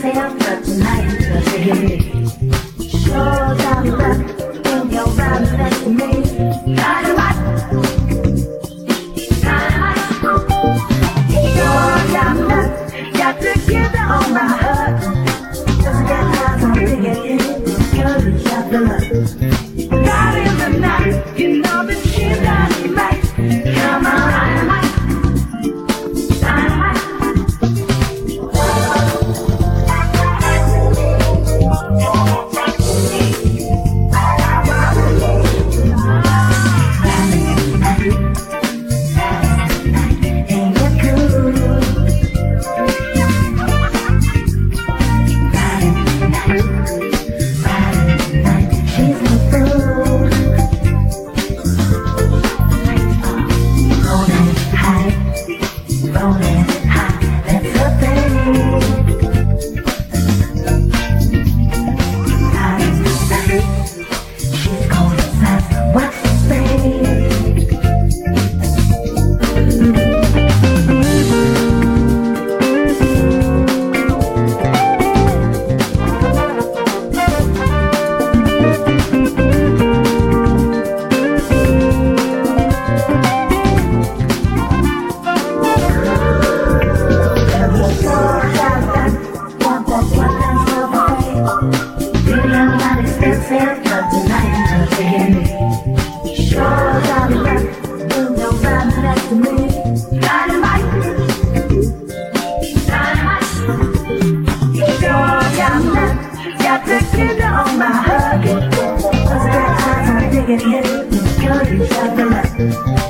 생각하고 나의 표정이 Show some love in your run with me Dynamite Dynamite Show some love Got to give it all my heart Just get out of the game Girl, you love in the night You know that she's dynamite my heart. Cause I got eyes on digging in. Girl, you got the love.